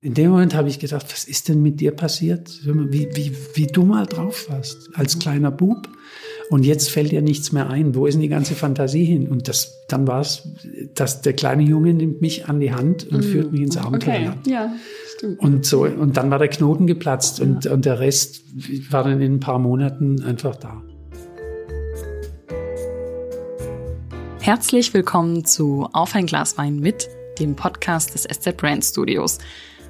In dem Moment habe ich gedacht, was ist denn mit dir passiert? Wie, wie, wie du mal drauf warst als kleiner Bub. Und jetzt fällt dir nichts mehr ein. Wo ist denn die ganze Fantasie hin? Und das, dann war es, dass der kleine Junge nimmt mich an die Hand und mm. führt mich ins Abenteuer. Okay. Ja, stimmt. Und so, und dann war der Knoten geplatzt ja. und, und der Rest war dann in ein paar Monaten einfach da. Herzlich willkommen zu Auf ein Glas Wein mit, dem Podcast des SZ Brand Studios.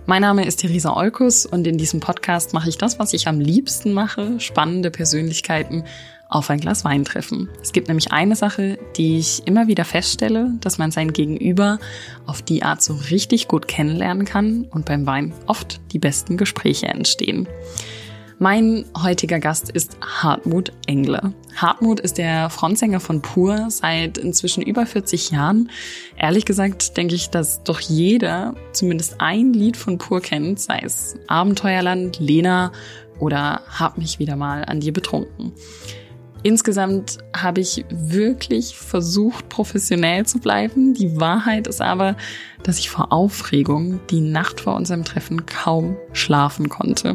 Mein Name ist Theresa Olkus und in diesem Podcast mache ich das, was ich am liebsten mache, spannende Persönlichkeiten auf ein Glas Wein treffen. Es gibt nämlich eine Sache, die ich immer wieder feststelle, dass man sein Gegenüber auf die Art so richtig gut kennenlernen kann und beim Wein oft die besten Gespräche entstehen. Mein heutiger Gast ist Hartmut Engle. Hartmut ist der Frontsänger von Pur seit inzwischen über 40 Jahren. Ehrlich gesagt denke ich, dass doch jeder zumindest ein Lied von Pur kennt, sei es Abenteuerland, Lena oder Hab mich wieder mal an dir betrunken. Insgesamt habe ich wirklich versucht, professionell zu bleiben. Die Wahrheit ist aber, dass ich vor Aufregung die Nacht vor unserem Treffen kaum schlafen konnte.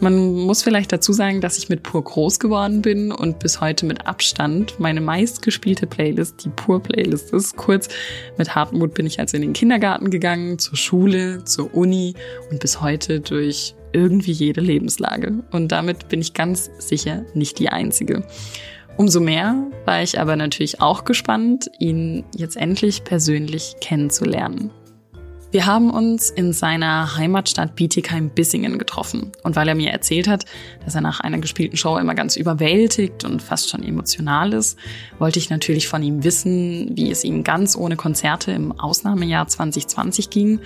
Man muss vielleicht dazu sagen, dass ich mit Pur groß geworden bin und bis heute mit Abstand meine meistgespielte Playlist die Pur Playlist ist. Kurz, mit Hartmut bin ich also in den Kindergarten gegangen, zur Schule, zur Uni und bis heute durch irgendwie jede Lebenslage. Und damit bin ich ganz sicher nicht die Einzige. Umso mehr war ich aber natürlich auch gespannt, ihn jetzt endlich persönlich kennenzulernen. Wir haben uns in seiner Heimatstadt Bietigheim-Bissingen getroffen. Und weil er mir erzählt hat, dass er nach einer gespielten Show immer ganz überwältigt und fast schon emotional ist, wollte ich natürlich von ihm wissen, wie es ihm ganz ohne Konzerte im Ausnahmejahr 2020 ging.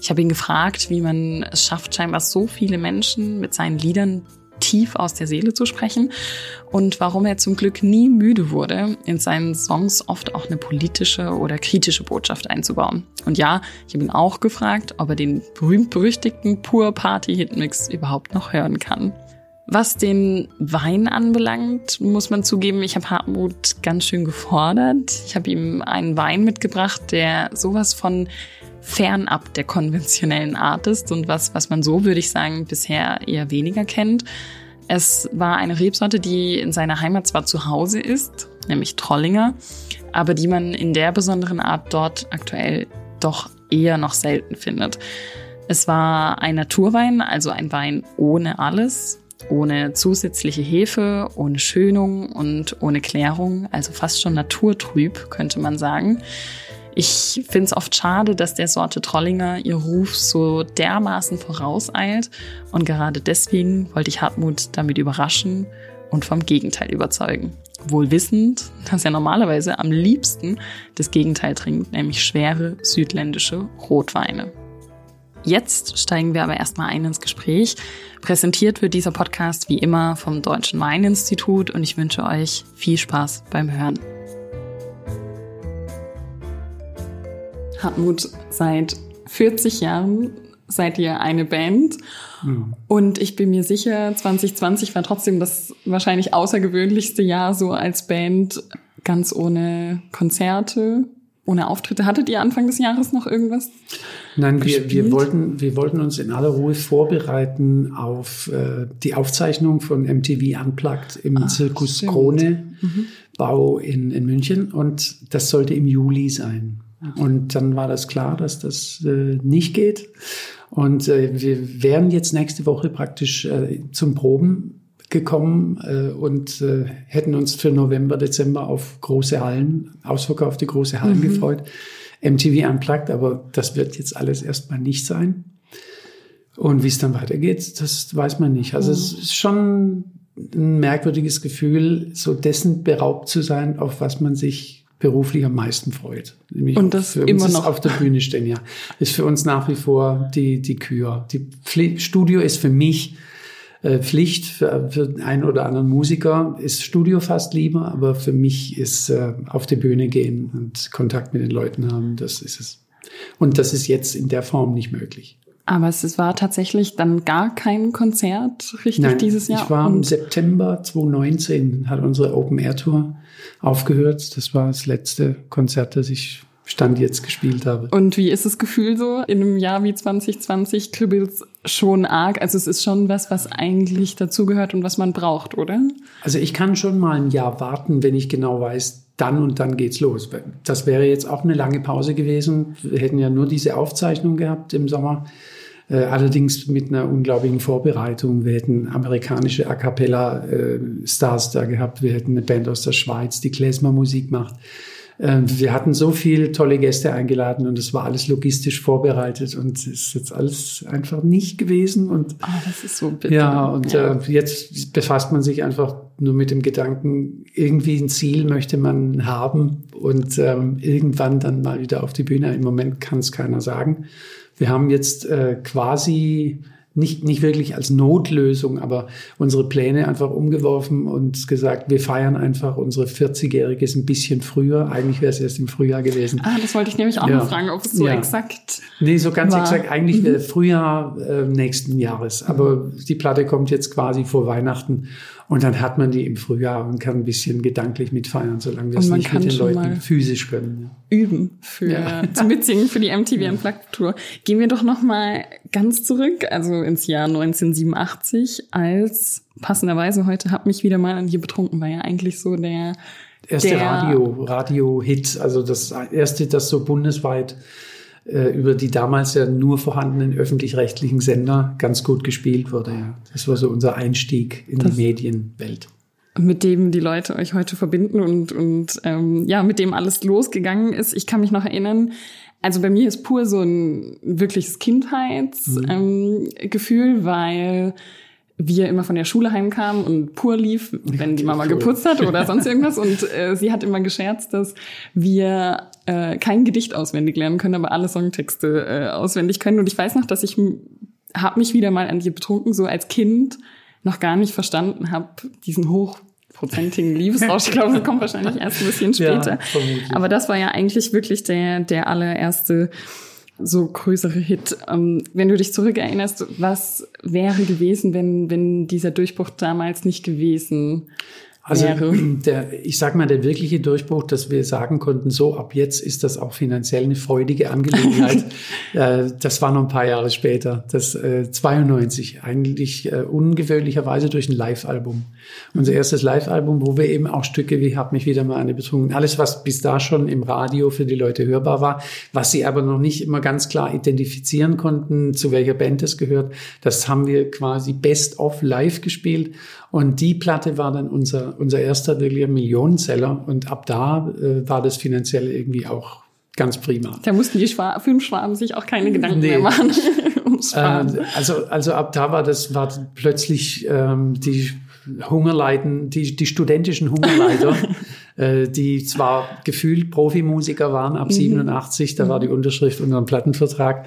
Ich habe ihn gefragt, wie man es schafft, scheinbar so viele Menschen mit seinen Liedern tief aus der Seele zu sprechen und warum er zum Glück nie müde wurde, in seinen Songs oft auch eine politische oder kritische Botschaft einzubauen. Und ja, ich habe ihn auch gefragt, ob er den berühmt-berüchtigten Pur Party Hitmix überhaupt noch hören kann. Was den Wein anbelangt, muss man zugeben, ich habe Hartmut ganz schön gefordert. Ich habe ihm einen Wein mitgebracht, der sowas von fernab der konventionellen Art ist und was, was man so, würde ich sagen, bisher eher weniger kennt. Es war eine Rebsorte, die in seiner Heimat zwar zu Hause ist, nämlich Trollinger, aber die man in der besonderen Art dort aktuell doch eher noch selten findet. Es war ein Naturwein, also ein Wein ohne alles, ohne zusätzliche Hefe, ohne Schönung und ohne Klärung, also fast schon naturtrüb, könnte man sagen. Ich finde es oft schade, dass der Sorte Trollinger ihr Ruf so dermaßen vorauseilt und gerade deswegen wollte ich Hartmut damit überraschen und vom Gegenteil überzeugen. Wohl wissend, dass er normalerweise am liebsten das Gegenteil trinkt, nämlich schwere südländische Rotweine. Jetzt steigen wir aber erstmal ein ins Gespräch. Präsentiert wird dieser Podcast wie immer vom Deutschen Weininstitut und ich wünsche euch viel Spaß beim Hören. Hartmut, seit 40 Jahren seid ihr eine Band. Mhm. Und ich bin mir sicher, 2020 war trotzdem das wahrscheinlich außergewöhnlichste Jahr so als Band, ganz ohne Konzerte, ohne Auftritte. Hattet ihr Anfang des Jahres noch irgendwas? Nein, wir, wir, wollten, wir wollten uns in aller Ruhe vorbereiten auf äh, die Aufzeichnung von MTV Unplugged im Ach, Zirkus stimmt. Krone mhm. Bau in, in München. Und das sollte im Juli sein. Und dann war das klar, dass das äh, nicht geht. Und äh, wir wären jetzt nächste Woche praktisch äh, zum Proben gekommen äh, und äh, hätten uns für November, Dezember auf große Hallen, ausverkaufte große Hallen mhm. gefreut. MTV Unplugged, aber das wird jetzt alles erstmal nicht sein. Und wie es dann weitergeht, das weiß man nicht. Also mhm. es ist schon ein merkwürdiges Gefühl, so dessen beraubt zu sein, auf was man sich beruflich am meisten freut. Nämlich und das für immer noch auf der Bühne stehen, ja. Ist für uns nach wie vor die, die Kür. Die Pflicht, Studio ist für mich äh, Pflicht, für, für einen oder anderen Musiker ist Studio fast lieber, aber für mich ist äh, auf die Bühne gehen und Kontakt mit den Leuten haben, das ist es. Und das ist jetzt in der Form nicht möglich. Aber es war tatsächlich dann gar kein Konzert richtig Nein, dieses Jahr. Ich war im September 2019, hat unsere Open Air Tour aufgehört. Das war das letzte Konzert, das ich Stand jetzt gespielt habe. Und wie ist das Gefühl so in einem Jahr wie 2020? Kribbelt es schon arg? Also es ist schon was, was eigentlich dazugehört und was man braucht, oder? Also ich kann schon mal ein Jahr warten, wenn ich genau weiß, dann und dann geht's los. Das wäre jetzt auch eine lange Pause gewesen. Wir hätten ja nur diese Aufzeichnung gehabt im Sommer. Äh, allerdings mit einer unglaublichen Vorbereitung. Wir hätten amerikanische A cappella äh, Stars da gehabt. Wir hätten eine Band aus der Schweiz, die Klezmer-Musik macht. Ähm, wir hatten so viele tolle Gäste eingeladen und es war alles logistisch vorbereitet und es ist jetzt alles einfach nicht gewesen. Und oh, das ist so bitter. Ja, und ja. Äh, jetzt befasst man sich einfach nur mit dem Gedanken, irgendwie ein Ziel möchte man haben und ähm, irgendwann dann mal wieder auf die Bühne. Im Moment kann es keiner sagen. Wir haben jetzt äh, quasi nicht, nicht wirklich als Notlösung, aber unsere Pläne einfach umgeworfen und gesagt, wir feiern einfach unsere 40-Jähriges ein bisschen früher. Eigentlich wäre es erst im Frühjahr gewesen. Ah, das wollte ich nämlich auch ja. noch fragen, ob es so ja. exakt. Nee, so ganz war. exakt. Eigentlich mhm. Frühjahr äh, nächsten Jahres. Aber mhm. die Platte kommt jetzt quasi vor Weihnachten. Und dann hat man die im Frühjahr und kann ein bisschen gedanklich mitfeiern, solange wir es nicht mit den Leuten physisch können. Üben für ja. zum Mitsingen für die MTV ja. Unplugged Tour. Gehen wir doch noch mal ganz zurück, also ins Jahr 1987, als passenderweise heute hab mich wieder mal an dir betrunken, war ja eigentlich so der erste Radio Radio Hit, also das erste, das so bundesweit äh, über die damals ja nur vorhandenen öffentlich-rechtlichen Sender ganz gut gespielt wurde. Ja. Das war so unser Einstieg in das die Medienwelt. Mit dem die Leute euch heute verbinden und, und ähm, ja, mit dem alles losgegangen ist. Ich kann mich noch erinnern, also bei mir ist pur so ein wirkliches Kindheitsgefühl, mhm. ähm, weil wir immer von der Schule heimkamen und pur lief, wenn die Mama geputzt hat oder sonst irgendwas. Und äh, sie hat immer gescherzt, dass wir äh, kein Gedicht auswendig lernen können, aber alle Songtexte äh, auswendig können. Und ich weiß noch, dass ich habe mich wieder mal an die betrunken, so als Kind noch gar nicht verstanden habe, diesen hochprozentigen Liebesrausch. Ich glaube, das kommt wahrscheinlich erst ein bisschen später. Ja, aber das war ja eigentlich wirklich der, der allererste so größere Hit. Ähm, wenn du dich zurückerinnerst, was wäre gewesen, wenn, wenn dieser Durchbruch damals nicht gewesen also der, ich sag mal, der wirkliche Durchbruch, dass wir sagen konnten, so ab jetzt ist das auch finanziell eine freudige Angelegenheit. äh, das war noch ein paar Jahre später, das äh, 92, eigentlich äh, ungewöhnlicherweise durch ein Live-Album. Unser erstes Live-Album, wo wir eben auch Stücke wie Hab mich wieder mal eine betrunken, alles was bis da schon im Radio für die Leute hörbar war, was sie aber noch nicht immer ganz klar identifizieren konnten, zu welcher Band es gehört, das haben wir quasi best of live gespielt und die Platte war dann unser, unser erster wirklicher Millionenseller. Und ab da äh, war das finanziell irgendwie auch ganz prima. Da mussten die Schwa Filmschwaben sich auch keine Gedanken nee. mehr machen. äh, also, also ab da war das, war plötzlich ähm, die Hungerleiden, die, die studentischen Hungerleiter, äh, die zwar gefühlt Profimusiker waren ab mhm. 87, da war die Unterschrift unter einem Plattenvertrag,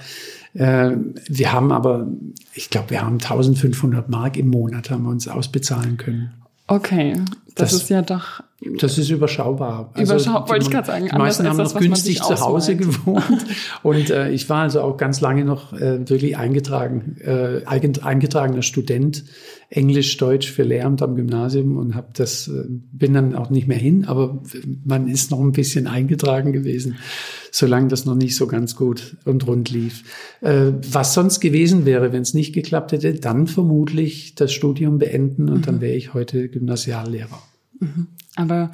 wir haben aber, ich glaube, wir haben 1500 Mark im Monat haben wir uns ausbezahlen können. Okay, das, das ist ja doch. Das ist überschaubar. Also überschaubar, wollte ich gerade sagen. Die meisten haben noch günstig zu Hause gewohnt. Und äh, ich war also auch ganz lange noch äh, wirklich eingetragen, äh, eingetragener Student Englisch, Deutsch für Lehramt am Gymnasium und habe das äh, bin dann auch nicht mehr hin, aber man ist noch ein bisschen eingetragen gewesen, solange das noch nicht so ganz gut und rund lief. Äh, was sonst gewesen wäre, wenn es nicht geklappt hätte, dann vermutlich das Studium beenden und mhm. dann wäre ich heute Gymnasiallehrer. Mhm. Aber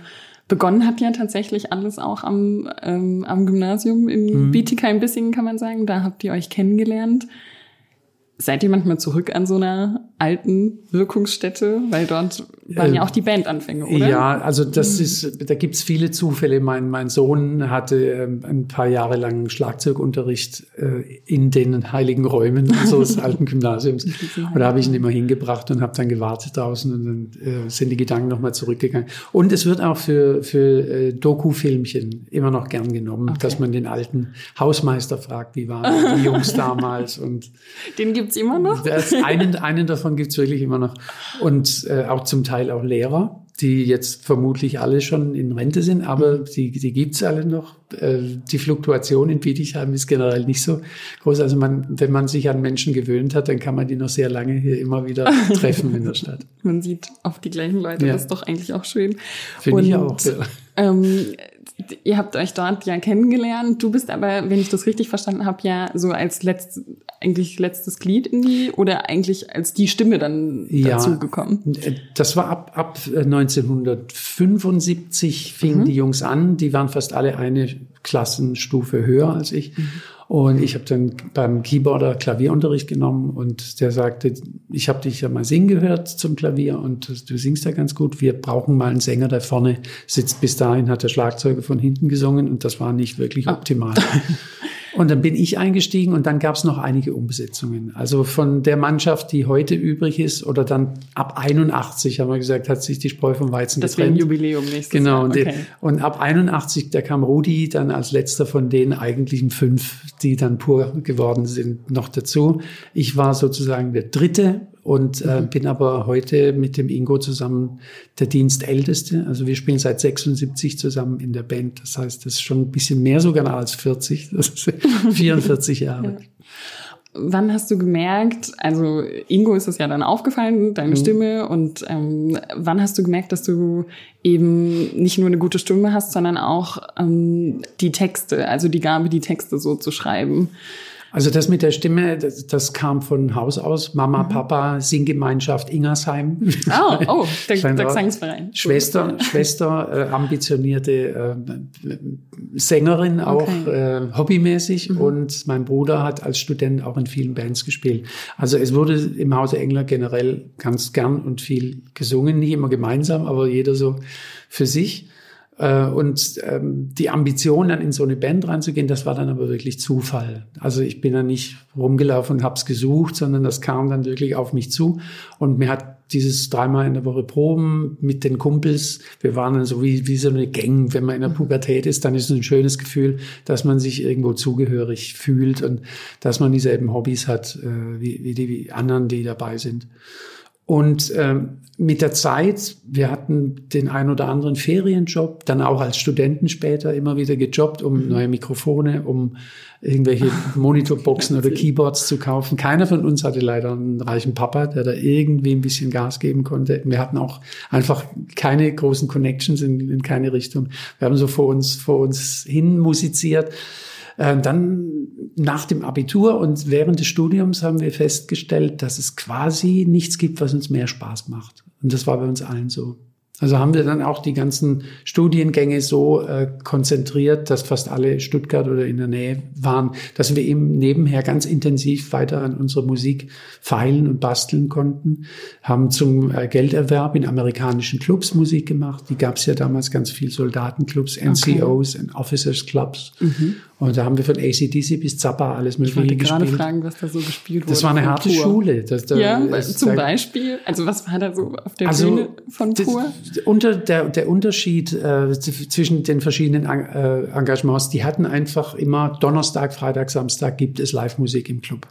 begonnen hat ja tatsächlich alles auch am, ähm, am Gymnasium in mhm. Bietigheim-Bissingen, kann man sagen. Da habt ihr euch kennengelernt. Seid ihr manchmal zurück an so einer alten Wirkungsstätte? Weil dort waren ja ähm, auch die Bandanfänge, oder? Ja, also das mhm. ist, da gibt's viele Zufälle. Mein, mein Sohn hatte ähm, ein paar Jahre lang Schlagzeugunterricht äh, in den heiligen Räumen unseres alten Gymnasiums. Und da habe ich ihn immer hingebracht und habe dann gewartet draußen und dann äh, sind die Gedanken nochmal zurückgegangen. Und es wird auch für, für äh, Doku-Filmchen immer noch gern genommen, okay. dass man den alten Hausmeister fragt, wie waren die Jungs damals und den gibt's immer noch? Das, einen, einen davon gibt's wirklich immer noch. Und äh, auch zum Teil auch Lehrer, die jetzt vermutlich alle schon in Rente sind, aber die, die gibt's alle noch. Äh, die Fluktuation in Bietigheim ist generell nicht so groß. Also man, wenn man sich an Menschen gewöhnt hat, dann kann man die noch sehr lange hier immer wieder treffen in der Stadt. Man sieht auf die gleichen Leute, ja. das ist doch eigentlich auch schön. Finde ich auch. Ja. Ähm, ihr habt euch dort ja kennengelernt. Du bist aber, wenn ich das richtig verstanden habe, ja so als letzt, eigentlich letztes Glied in die oder eigentlich als die Stimme dann ja, dazu gekommen? Das war ab, ab 1975 fingen mhm. die Jungs an. Die waren fast alle eine Klassenstufe höher als ich. Mhm. Und ich habe dann beim Keyboarder Klavierunterricht genommen und der sagte, ich habe dich ja mal singen gehört zum Klavier und du singst ja ganz gut. Wir brauchen mal einen Sänger, der vorne sitzt. Bis dahin hat der Schlagzeuger von hinten gesungen und das war nicht wirklich ah. optimal. Und dann bin ich eingestiegen und dann gab es noch einige Umbesetzungen. Also von der Mannschaft, die heute übrig ist, oder dann ab 81, haben wir gesagt, hat sich die Spreu vom Weizen das getrennt. Das wäre ein Jubiläum nächstes genau, Jahr. Genau. Okay. Und ab 81, da kam Rudi dann als letzter von den eigentlichen fünf, die dann pur geworden sind, noch dazu. Ich war sozusagen der dritte und äh, mhm. bin aber heute mit dem Ingo zusammen der Dienstälteste. Also wir spielen seit 76 zusammen in der Band. Das heißt, das ist schon ein bisschen mehr sogar als 40. Das ist 44 Jahre. Ja. Wann hast du gemerkt, also Ingo ist es ja dann aufgefallen, deine mhm. Stimme, und ähm, wann hast du gemerkt, dass du eben nicht nur eine gute Stimme hast, sondern auch ähm, die Texte, also die Gabe, die Texte so zu schreiben? Also das mit der Stimme, das, das kam von Haus aus. Mama, mhm. Papa, Singgemeinschaft Ingersheim. Oh, oh der, der Gesangsverein. Schwester, Schwester, äh, ambitionierte äh, Sängerin, auch okay. äh, hobbymäßig. Mhm. Und mein Bruder hat als Student auch in vielen Bands gespielt. Also es wurde im Hause Engler generell ganz gern und viel gesungen. Nicht immer gemeinsam, aber jeder so für sich. Äh, und ähm, die Ambition, dann in so eine Band reinzugehen, das war dann aber wirklich Zufall. Also ich bin da nicht rumgelaufen und hab's gesucht, sondern das kam dann wirklich auf mich zu. Und mir hat dieses dreimal in der Woche Proben mit den Kumpels, wir waren dann so wie, wie so eine Gang. Wenn man in der Pubertät ist, dann ist es ein schönes Gefühl, dass man sich irgendwo zugehörig fühlt und dass man dieselben Hobbys hat äh, wie, wie die anderen, die dabei sind. Und ähm, mit der Zeit, wir hatten den ein oder anderen Ferienjob, dann auch als Studenten später immer wieder gejobbt, um mhm. neue Mikrofone, um irgendwelche Monitorboxen oder Keyboards zu kaufen. Keiner von uns hatte leider einen reichen Papa, der da irgendwie ein bisschen Gas geben konnte. Wir hatten auch einfach keine großen Connections in, in keine Richtung. Wir haben so vor uns, vor uns hin musiziert. Äh, dann nach dem Abitur und während des Studiums haben wir festgestellt, dass es quasi nichts gibt, was uns mehr Spaß macht. Und das war bei uns allen so. Also haben wir dann auch die ganzen Studiengänge so äh, konzentriert, dass fast alle Stuttgart oder in der Nähe waren, dass wir eben nebenher ganz intensiv weiter an unserer Musik feilen und basteln konnten. Haben zum äh, Gelderwerb in amerikanischen Clubs Musik gemacht. Die gab es ja damals ganz viel Soldatenclubs, NCOs okay. und Officers Clubs. Mhm. Und da haben wir von ACDC bis Zappa alles mögliche gespielt. Ich wollte gerade fragen, was da so gespielt wurde. Das war eine harte Pur. Schule. Das, da, ja, zum Beispiel. Also was war da so auf der also, Bühne von Pur? Das, unter der, der Unterschied äh, zwischen den verschiedenen äh, Engagements, die hatten einfach immer Donnerstag, Freitag, Samstag gibt es Live-Musik im Club.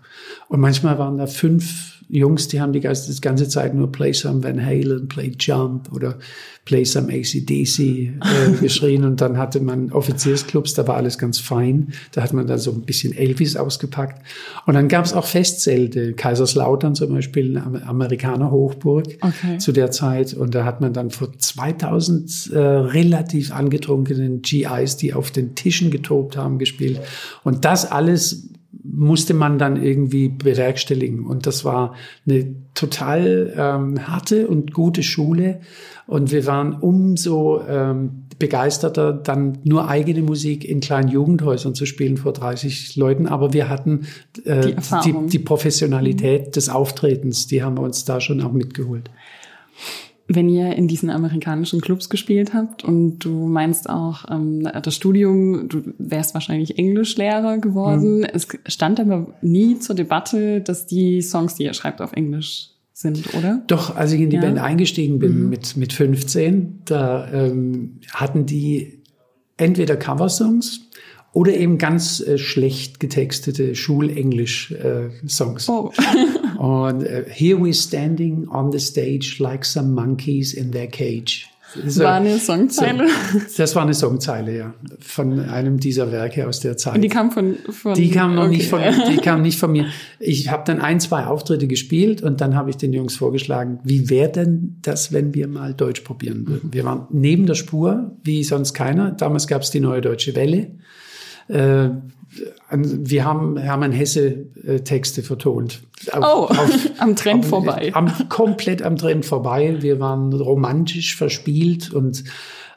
Und manchmal waren da fünf Jungs, die haben die ganze, ganze Zeit nur Play Some Van Halen, Play Jump oder Play Some ACDC äh, geschrien. Und dann hatte man Offiziersclubs, da war alles ganz fein. Da hat man dann so ein bisschen Elvis ausgepackt. Und dann gab es auch Festzelte, Kaiserslautern zum Beispiel, eine Amerikaner Hochburg okay. zu der Zeit. Und da hat man dann vor 2000 äh, relativ angetrunkenen GIs, die auf den Tischen getobt haben, gespielt. Und das alles musste man dann irgendwie bewerkstelligen. Und das war eine total ähm, harte und gute Schule. Und wir waren umso ähm, begeisterter, dann nur eigene Musik in kleinen Jugendhäusern zu spielen vor 30 Leuten. Aber wir hatten äh, die, die, die, Professionalität mhm. des Auftretens, die haben wir uns da schon auch mitgeholt wenn ihr in diesen amerikanischen Clubs gespielt habt und du meinst auch ähm, das Studium, du wärst wahrscheinlich Englischlehrer geworden. Mhm. Es stand aber nie zur Debatte, dass die Songs, die ihr schreibt, auf Englisch sind, oder? Doch, als ich in die ja. Band eingestiegen bin mhm. mit, mit 15, da ähm, hatten die entweder Coversongs oder eben ganz äh, schlecht getextete Schulenglisch-Songs. Äh, oh. Und äh, Here we standing on the stage like some monkeys in their cage. So, war eine Songzeile? So, das war eine Songzeile, ja. Von einem dieser Werke aus der Zeit. Und die kam von, von Die kam noch okay. nicht von die kam nicht von mir. Ich habe dann ein, zwei Auftritte gespielt und dann habe ich den Jungs vorgeschlagen, wie wäre denn das, wenn wir mal Deutsch probieren würden? Wir waren neben der Spur, wie sonst keiner. Damals gab es die neue Deutsche Welle. Äh, wir haben Hermann Hesse äh, Texte vertont. Auf, oh, auf, am Trend auf, vorbei. Am, komplett am Trend vorbei. Wir waren romantisch verspielt und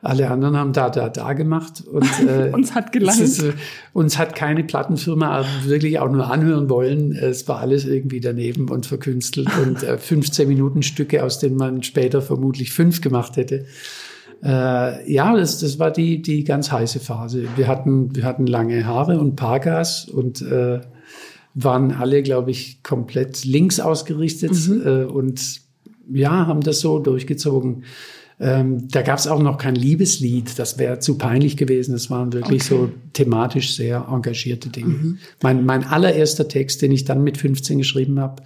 alle anderen haben da, da, da gemacht. Und, äh, uns hat gelangt. Ist, äh, uns hat keine Plattenfirma wirklich auch nur anhören wollen. Es war alles irgendwie daneben und verkünstelt und äh, 15 Minuten Stücke, aus denen man später vermutlich fünf gemacht hätte. Äh, ja, das, das war die, die ganz heiße Phase. Wir hatten, wir hatten lange Haare und Pargas und äh, waren alle, glaube ich, komplett links ausgerichtet mhm. äh, und ja, haben das so durchgezogen. Ähm, da gab es auch noch kein Liebeslied, das wäre zu peinlich gewesen. Das waren wirklich okay. so thematisch sehr engagierte Dinge. Mhm. Mein, mein allererster Text, den ich dann mit 15 geschrieben habe,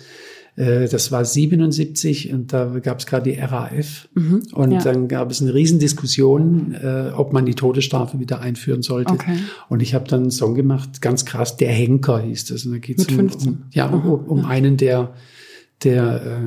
das war 77 und da gab es gerade die RAF. Mhm, und ja. dann gab es eine Riesendiskussion, äh, ob man die Todesstrafe wieder einführen sollte. Okay. Und ich habe dann einen Song gemacht, ganz krass, Der Henker hieß das. Und da geht's um, um, ja, um, um ja. einen, der der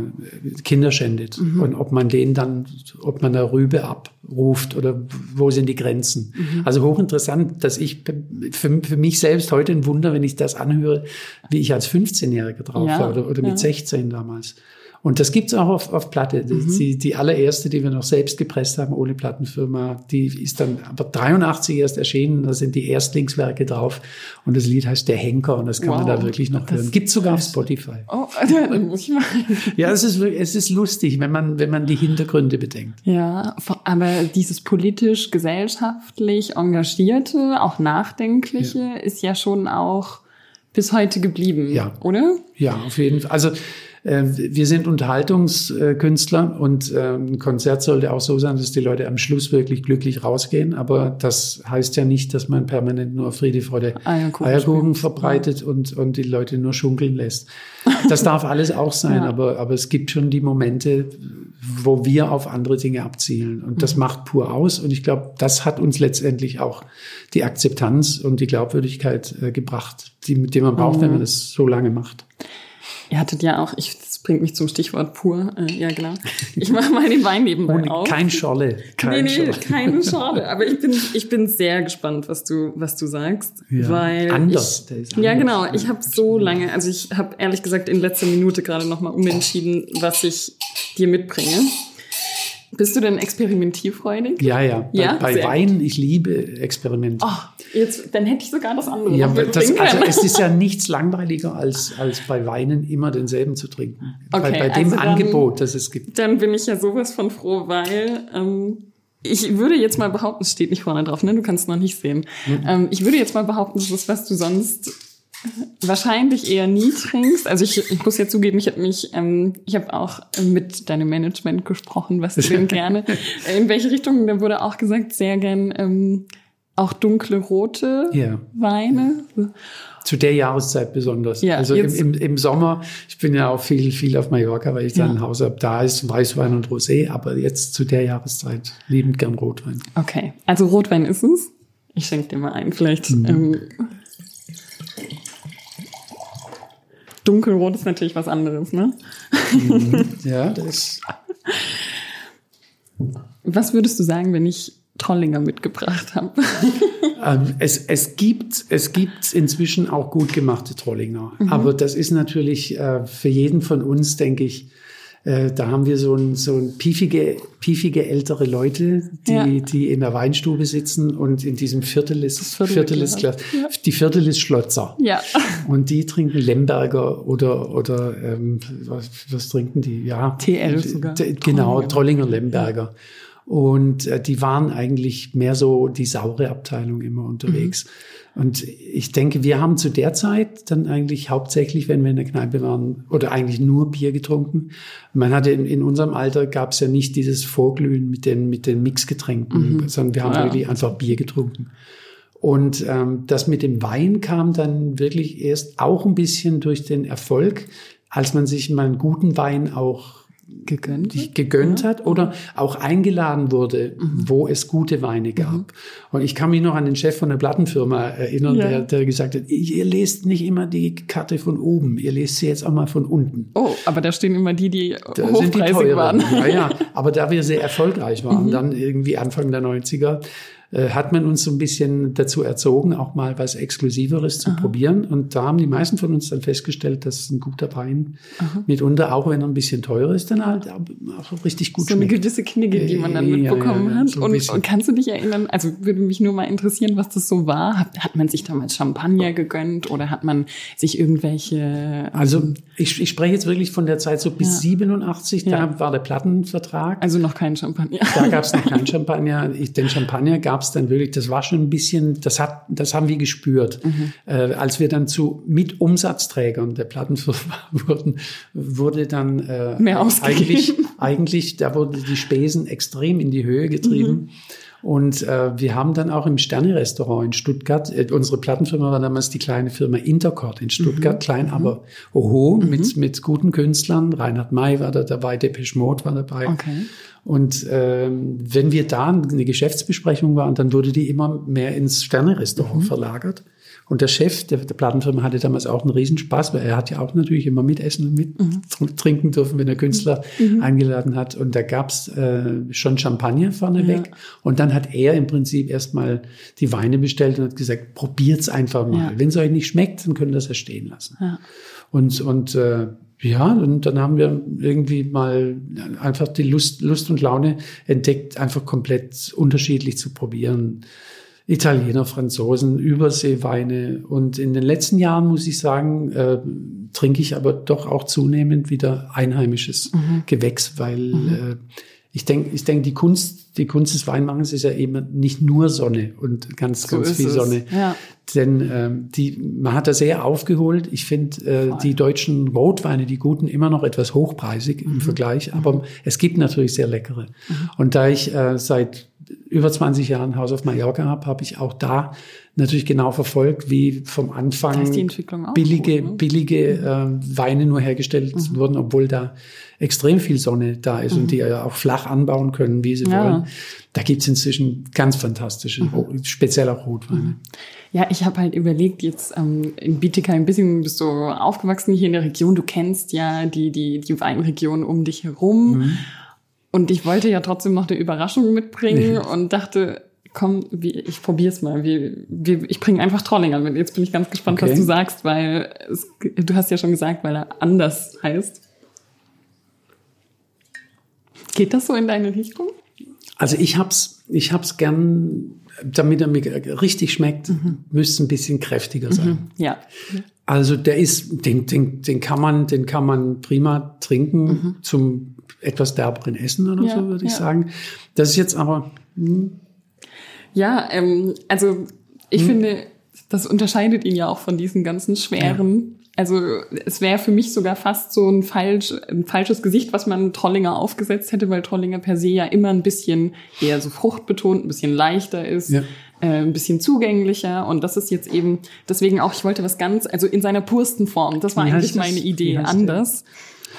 äh, Kinder schändet mhm. und ob man den dann, ob man da Rübe abruft oder wo sind die Grenzen. Mhm. Also hochinteressant, dass ich für, für mich selbst heute ein Wunder, wenn ich das anhöre, wie ich als 15-Jähriger drauf ja. war oder, oder mit ja. 16 damals. Und das gibt's auch auf, auf Platte. Mhm. Die, die allererste, die wir noch selbst gepresst haben, ohne Plattenfirma, die ist dann aber 83 erst erschienen. Da sind die Erstlingswerke drauf. Und das Lied heißt Der Henker und das kann wow. man da wirklich noch das hören. Gibt's sogar auf Spotify. Oh, dann muss ich mal. ja, es ist, es ist lustig, wenn man, wenn man die Hintergründe bedenkt. Ja, aber dieses politisch, gesellschaftlich engagierte, auch nachdenkliche ja. ist ja schon auch bis heute geblieben, ja. oder? Ja, auf jeden Fall. Also wir sind Unterhaltungskünstler und äh, ein Konzert sollte auch so sein, dass die Leute am Schluss wirklich glücklich rausgehen. Aber das heißt ja nicht, dass man permanent nur Friede, Freude, Eierkuchen, Eierkuchen verbreitet und, und die Leute nur schunkeln lässt. Das darf alles auch sein, ja. aber, aber es gibt schon die Momente, wo wir auf andere Dinge abzielen. Und das mhm. macht pur aus. Und ich glaube, das hat uns letztendlich auch die Akzeptanz und die Glaubwürdigkeit äh, gebracht, die, die man braucht, mhm. wenn man das so lange macht. Ihr hattet ja auch, ich, das bringt mich zum Stichwort pur, äh, ja genau. Ich mache mal den Wein nebenbei Ohne, auf. Kein Scholle. Kein nee, nee, Scholle. keine Scholle. Aber ich bin, ich bin sehr gespannt, was du, was du sagst. Ja, weil anders, ich, der ist anders. Ja, genau. Ich habe so lange, also ich habe ehrlich gesagt in letzter Minute gerade nochmal umentschieden, was ich dir mitbringe. Bist du denn experimentierfreudig? Ja, ja. ja bei, bei Wein, ich liebe Experimente. Oh, jetzt, dann hätte ich sogar das andere. Ja, das, also es ist ja nichts langweiliger, als, als bei Weinen immer denselben zu trinken. Okay, bei, bei dem also Angebot, dann, das es gibt. Dann bin ich ja sowas von froh, weil ähm, ich würde jetzt mal behaupten, es steht nicht vorne drauf, ne? Du kannst es noch nicht sehen. Mhm. Ähm, ich würde jetzt mal behaupten, das ist, was du sonst wahrscheinlich eher nie trinkst. Also ich, ich muss ja zugeben, ich habe mich, ähm, ich habe auch mit deinem Management gesprochen, was du denn gerne, in welche Richtung, da wurde auch gesagt, sehr gern ähm, auch dunkle rote ja. Weine. Zu der Jahreszeit besonders. Ja, also im, im, im Sommer, ich bin ja auch viel, viel auf Mallorca, weil ich da ja. ein Haus habe, da ist Weißwein und Rosé, aber jetzt zu der Jahreszeit liebend gern Rotwein. Okay, also Rotwein ist es. Ich schenke dir mal ein, vielleicht. Mhm. Ähm, Dunkelrot ist natürlich was anderes, ne? Mhm. Ja, das. Was würdest du sagen, wenn ich Trollinger mitgebracht habe? Ähm, es, es, gibt, es gibt inzwischen auch gut gemachte Trollinger. Mhm. Aber das ist natürlich äh, für jeden von uns, denke ich, äh, da haben wir so ein, so ein piefige, piefige ältere Leute, die, ja. die in der Weinstube sitzen und in diesem Viertel ist, Viertel, Viertel ist ja. die Viertel ist Schlotzer. Ja. Und die trinken Lemberger oder, oder ähm, was, was trinken die? Ja. TL sogar. Genau, Trollinger Lemberger. Und äh, die waren eigentlich mehr so die saure Abteilung immer unterwegs. Mhm. Und ich denke, wir haben zu der Zeit dann eigentlich hauptsächlich, wenn wir in der Kneipe waren, oder eigentlich nur Bier getrunken. Man hatte in, in unserem Alter gab es ja nicht dieses Vorglühen mit den, mit den Mixgetränken, mhm. sondern wir haben ja. wirklich einfach Bier getrunken. Und ähm, das mit dem Wein kam dann wirklich erst auch ein bisschen durch den Erfolg, als man sich mal einen guten Wein auch gegönnt, gegönnt ja. hat oder auch eingeladen wurde, mhm. wo es gute Weine gab. Mhm. Und ich kann mich noch an den Chef von der Plattenfirma erinnern, ja. der, der gesagt hat, ihr lest nicht immer die Karte von oben, ihr lest sie jetzt auch mal von unten. Oh, aber da stehen immer die, die da hochpreisig die waren. Ja, ja, aber da wir sehr erfolgreich waren, mhm. dann irgendwie Anfang der 90er, äh, hat man uns so ein bisschen dazu erzogen, auch mal was Exklusiveres zu Aha. probieren. Und da haben die meisten von uns dann festgestellt, dass ein guter Wein Aha. mitunter, auch wenn er ein bisschen teurer ist, dann halt auch richtig gut so schmeckt. So eine gewisse Knigge, die man dann mitbekommen ja, ja, hat. So und, und, kannst du dich erinnern, also würde mich nur mal interessieren, was das so war. Hat, hat man sich damals Champagner gegönnt oder hat man sich irgendwelche... Ähm, also ich, ich spreche jetzt wirklich von der Zeit so bis ja. 87, da war der Plattenvertrag. Also noch kein Champagner. Da gab es noch kein Champagner. Ich, den Champagner gab es dann wirklich, das war schon ein bisschen, das hat, das haben wir gespürt. Mhm. Äh, als wir dann zu Mitumsatzträgern der Plattenfirma wurden, wurde dann äh, Mehr eigentlich, eigentlich, da wurde die Spesen extrem in die Höhe getrieben. Mhm. Und äh, wir haben dann auch im Sterne-Restaurant in Stuttgart, äh, unsere Plattenfirma war damals die kleine Firma Intercord in Stuttgart, mhm. klein, mhm. aber oho, mhm. mit, mit guten Künstlern. Reinhard May war da dabei, Depeche Mode war dabei. Okay. Und ähm, wenn wir da eine Geschäftsbesprechung waren, dann wurde die immer mehr ins Sterne-Restaurant mhm. verlagert. Und der Chef der, der Plattenfirma hatte damals auch einen Riesenspaß, weil er hat ja auch natürlich immer mitessen und mit mhm. trinken dürfen, wenn er Künstler mhm. eingeladen hat. Und da gab's äh, schon Champagner vorneweg. Ja. Und dann hat er im Prinzip erstmal die Weine bestellt und hat gesagt, probiert's einfach mal. Ja. Wenn es euch nicht schmeckt, dann könnt ihr das ja stehen lassen. Ja. Und, und äh, ja, und dann haben wir irgendwie mal einfach die Lust, Lust und Laune entdeckt, einfach komplett unterschiedlich zu probieren. Italiener, Franzosen, Überseeweine. Und in den letzten Jahren muss ich sagen, äh, trinke ich aber doch auch zunehmend wieder einheimisches mhm. Gewächs, weil mhm. äh, ich denke, ich denke, die Kunst, die Kunst des Weinmachens ist ja eben nicht nur Sonne und ganz, so ganz viel Sonne. Ja. Denn ähm, die, man hat da sehr aufgeholt. Ich finde äh, die deutschen Rotweine, die guten, immer noch etwas hochpreisig mhm. im Vergleich, aber mhm. es gibt natürlich sehr leckere. Mhm. Und da ich äh, seit über 20 Jahren Haus auf Mallorca habe, habe ich auch da natürlich genau verfolgt, wie vom Anfang billige, gut, ne? billige äh, Weine nur hergestellt mhm. wurden, obwohl da extrem viel Sonne da ist mhm. und die ja auch flach anbauen können, wie sie ja. wollen. Da gibt's inzwischen ganz fantastische, mhm. speziell auch Rotweine. Mhm. Ja, ich habe halt überlegt, jetzt ähm, in Bietigheim ein bisschen bist du aufgewachsen hier in der Region, du kennst ja die, die, die Weinregion um dich herum. Mhm. Und ich wollte ja trotzdem noch eine Überraschung mitbringen nee. und dachte, komm, wie, ich probier's mal. Wie, wie, ich bringe einfach Trollinger mit. Jetzt bin ich ganz gespannt, okay. was du sagst, weil es, du hast ja schon gesagt, weil er anders heißt. Geht das so in deine Richtung? Also ich hab's, ich hab's gern, damit er mir richtig schmeckt, mhm. müsste ein bisschen kräftiger sein. Mhm. Ja. Also der ist, den, den, den kann man, den kann man prima trinken mhm. zum etwas derberen Essen oder ja, so, würde ich ja. sagen. Das ist jetzt aber. Hm. Ja, ähm, also ich hm. finde, das unterscheidet ihn ja auch von diesen ganzen schweren. Ja. Also es wäre für mich sogar fast so ein, falsch, ein falsches Gesicht, was man Trollinger aufgesetzt hätte, weil Trollinger per se ja immer ein bisschen eher so fruchtbetont, ein bisschen leichter ist. Ja. Äh, ein bisschen zugänglicher und das ist jetzt eben deswegen auch ich wollte was ganz also in seiner pursten Form das war Wie eigentlich meine Idee anders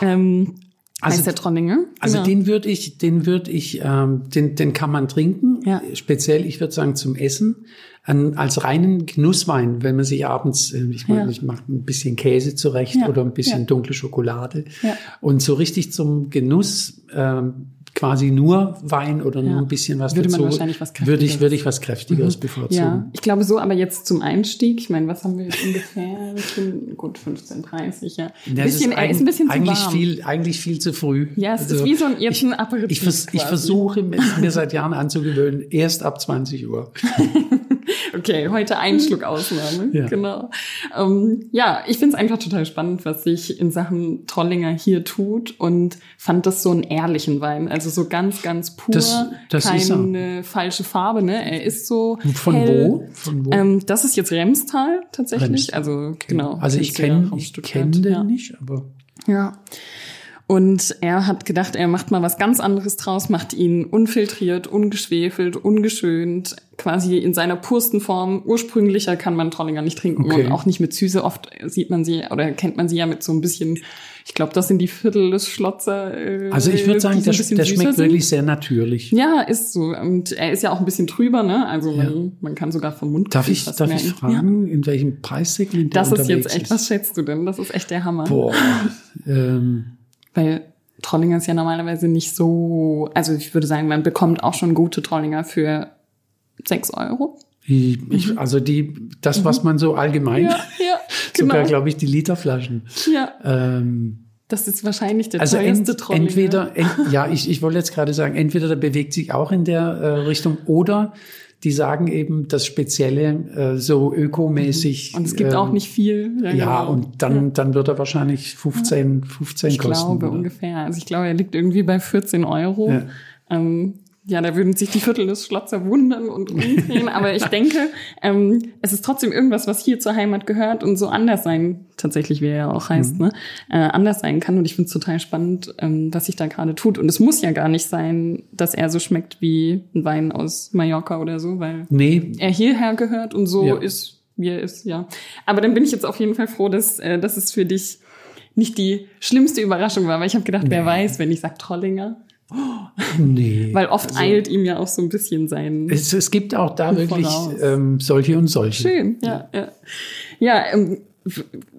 ähm, also, der Trollinger. Also genau. den würde ich, den würde ich, ähm, den, den kann man trinken. Ja. Speziell, ich würde sagen, zum Essen. An, als reinen Genusswein, wenn man sich abends, äh, ich meine, ja. ich mache ein bisschen Käse zurecht ja. oder ein bisschen dunkle Schokolade. Ja. Und so richtig zum Genuss ähm, quasi nur Wein oder nur ein bisschen was würde dazu, man wahrscheinlich was würde ich würde ich was kräftigeres mhm. bevorzugen. Ja, ich glaube so, aber jetzt zum Einstieg, ich meine, was haben wir jetzt ungefähr? gut 15:30, ja. Ein ja, bisschen, er ist ein bisschen eigentlich zu warm. viel eigentlich viel zu früh. Ja, es also, ist wie so ein ein Aperitif. Ich, vers ich versuche mir seit Jahren anzugewöhnen, erst ab 20 Uhr. okay, heute ein Schluck Ausnahme. Ja. Genau. Ähm, ja, ich finde es einfach total spannend, was sich in Sachen Trollinger hier tut und fand das so einen ehrlichen Wein. Also so ganz, ganz pur. Das, das keine falsche Farbe, ne? Er ist so. Von hell. wo? Von wo? Ähm, das ist jetzt Remstal tatsächlich. Remstal. Also okay. genau. Also ich kenne ich kenne den ja. nicht, aber. Ja. Und er hat gedacht, er macht mal was ganz anderes draus, macht ihn unfiltriert, ungeschwefelt, ungeschönt, quasi in seiner pursten Form. Ursprünglicher kann man Trollinger nicht trinken okay. und auch nicht mit Süße. Oft sieht man sie oder kennt man sie ja mit so ein bisschen, ich glaube, das sind die Viertel des Schlotzer. Äh, also ich würde sagen, der, der schmeckt sind. wirklich sehr natürlich. Ja, ist so. Und er ist ja auch ein bisschen trüber, ne? Also ja. man, man, kann sogar vom Mund Darf ich, darf ich fragen, ja. in welchem Preissegment der Das ist jetzt echt, ist? was schätzt du denn? Das ist echt der Hammer. Boah. ähm weil Trollinger ist ja normalerweise nicht so, also ich würde sagen, man bekommt auch schon gute Trollinger für sechs Euro. Ich, mhm. Also die, das, was man so allgemein, ja, ja, genau. sogar glaube ich die Literflaschen. Ja. Ähm, das ist wahrscheinlich der also teuerste ent, Trollinger. Entweder, ent, ja, ich, ich wollte jetzt gerade sagen, entweder der bewegt sich auch in der äh, Richtung oder die sagen eben das Spezielle äh, so ökomäßig. Mhm. Und es gibt ähm, auch nicht viel. Ja, ja genau. und dann, ja. dann wird er wahrscheinlich 15, 15 ich kosten. Ich glaube oder? ungefähr. Also ich glaube, er liegt irgendwie bei 14 Euro. Ja. Ähm, ja, da würden sich die Viertel des Schlotzer wundern und umdrehen. aber ich denke, ähm, es ist trotzdem irgendwas, was hier zur Heimat gehört und so anders sein, tatsächlich wie er ja auch heißt, mhm. ne, äh, anders sein kann. Und ich finde es total spannend, ähm, was sich da gerade tut. Und es muss ja gar nicht sein, dass er so schmeckt wie ein Wein aus Mallorca oder so, weil nee. er hierher gehört und so ja. ist, wie er ist, ja. Aber dann bin ich jetzt auf jeden Fall froh, dass, äh, dass es für dich nicht die schlimmste Überraschung war, weil ich habe gedacht, nee. wer weiß, wenn ich sag Trollinger. Nee. Weil oft also, eilt ihm ja auch so ein bisschen sein. Es, es gibt auch da wirklich ähm, solche und solche. Schön, ja. Ja, ja ähm,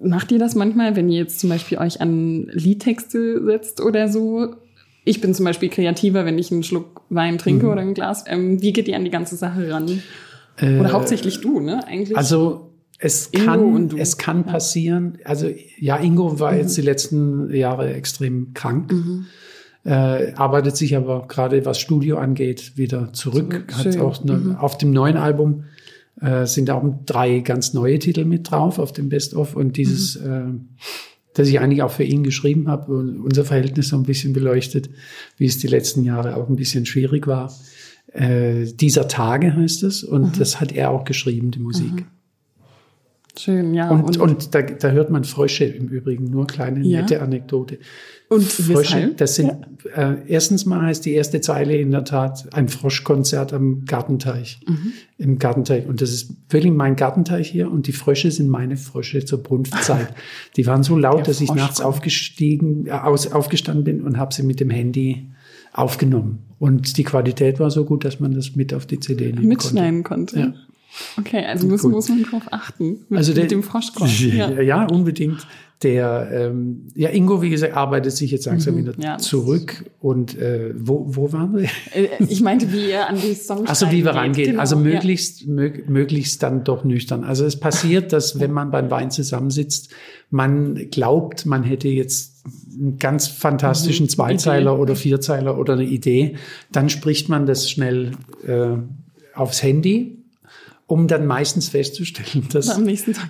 macht ihr das manchmal, wenn ihr jetzt zum Beispiel euch an Liedtexte setzt oder so? Ich bin zum Beispiel kreativer, wenn ich einen Schluck Wein trinke mhm. oder ein Glas. Ähm, wie geht ihr an die ganze Sache ran? Äh, oder hauptsächlich du, ne? Eigentlich. Also es kann, es kann passieren. Also ja, Ingo war mhm. jetzt die letzten Jahre extrem krank. Mhm äh, arbeitet sich aber gerade was Studio angeht wieder zurück. Hat auch ne, mhm. auf dem neuen Album äh, sind auch drei ganz neue Titel mit drauf auf dem Best of und dieses, mhm. äh, das ich eigentlich auch für ihn geschrieben habe und unser Verhältnis so ein bisschen beleuchtet, wie es die letzten Jahre auch ein bisschen schwierig war. Äh, dieser Tage heißt es und mhm. das hat er auch geschrieben, die Musik. Schön, ja. Und, und, und da, da, hört man Frösche im Übrigen, nur kleine ja. nette Anekdote. Und Frösche, weshalb? das sind, ja. äh, erstens mal heißt die erste Zeile in der Tat ein Froschkonzert am Gartenteich, mhm. im Gartenteich. Und das ist wirklich mein Gartenteich hier und die Frösche sind meine Frösche zur Brunftzeit. die waren so laut, Der dass ich nachts aufgestiegen, äh, aus, aufgestanden bin und habe sie mit dem Handy aufgenommen. Und die Qualität war so gut, dass man das mit auf die CD nehmen Mitschneiden konnte. konnte. Ja. Okay, also muss, muss man drauf achten. Mit, also der, mit dem Froschkorn. Ja. ja, unbedingt. Der, ähm, ja, Ingo, wie gesagt, arbeitet sich jetzt langsam mhm, wieder ja, zurück. Und äh, wo, wo waren wir? Äh, ich meinte, wie er an die Songs Also wie wir rangehen. Genau, also möglichst, ja. mög, möglichst dann doch nüchtern. Also es passiert, dass wenn man beim Wein zusammensitzt, man glaubt, man hätte jetzt einen ganz fantastischen mhm, Zweizeiler Idee. oder Vierzeiler oder eine Idee. Dann spricht man das schnell äh, aufs Handy um dann meistens festzustellen, dass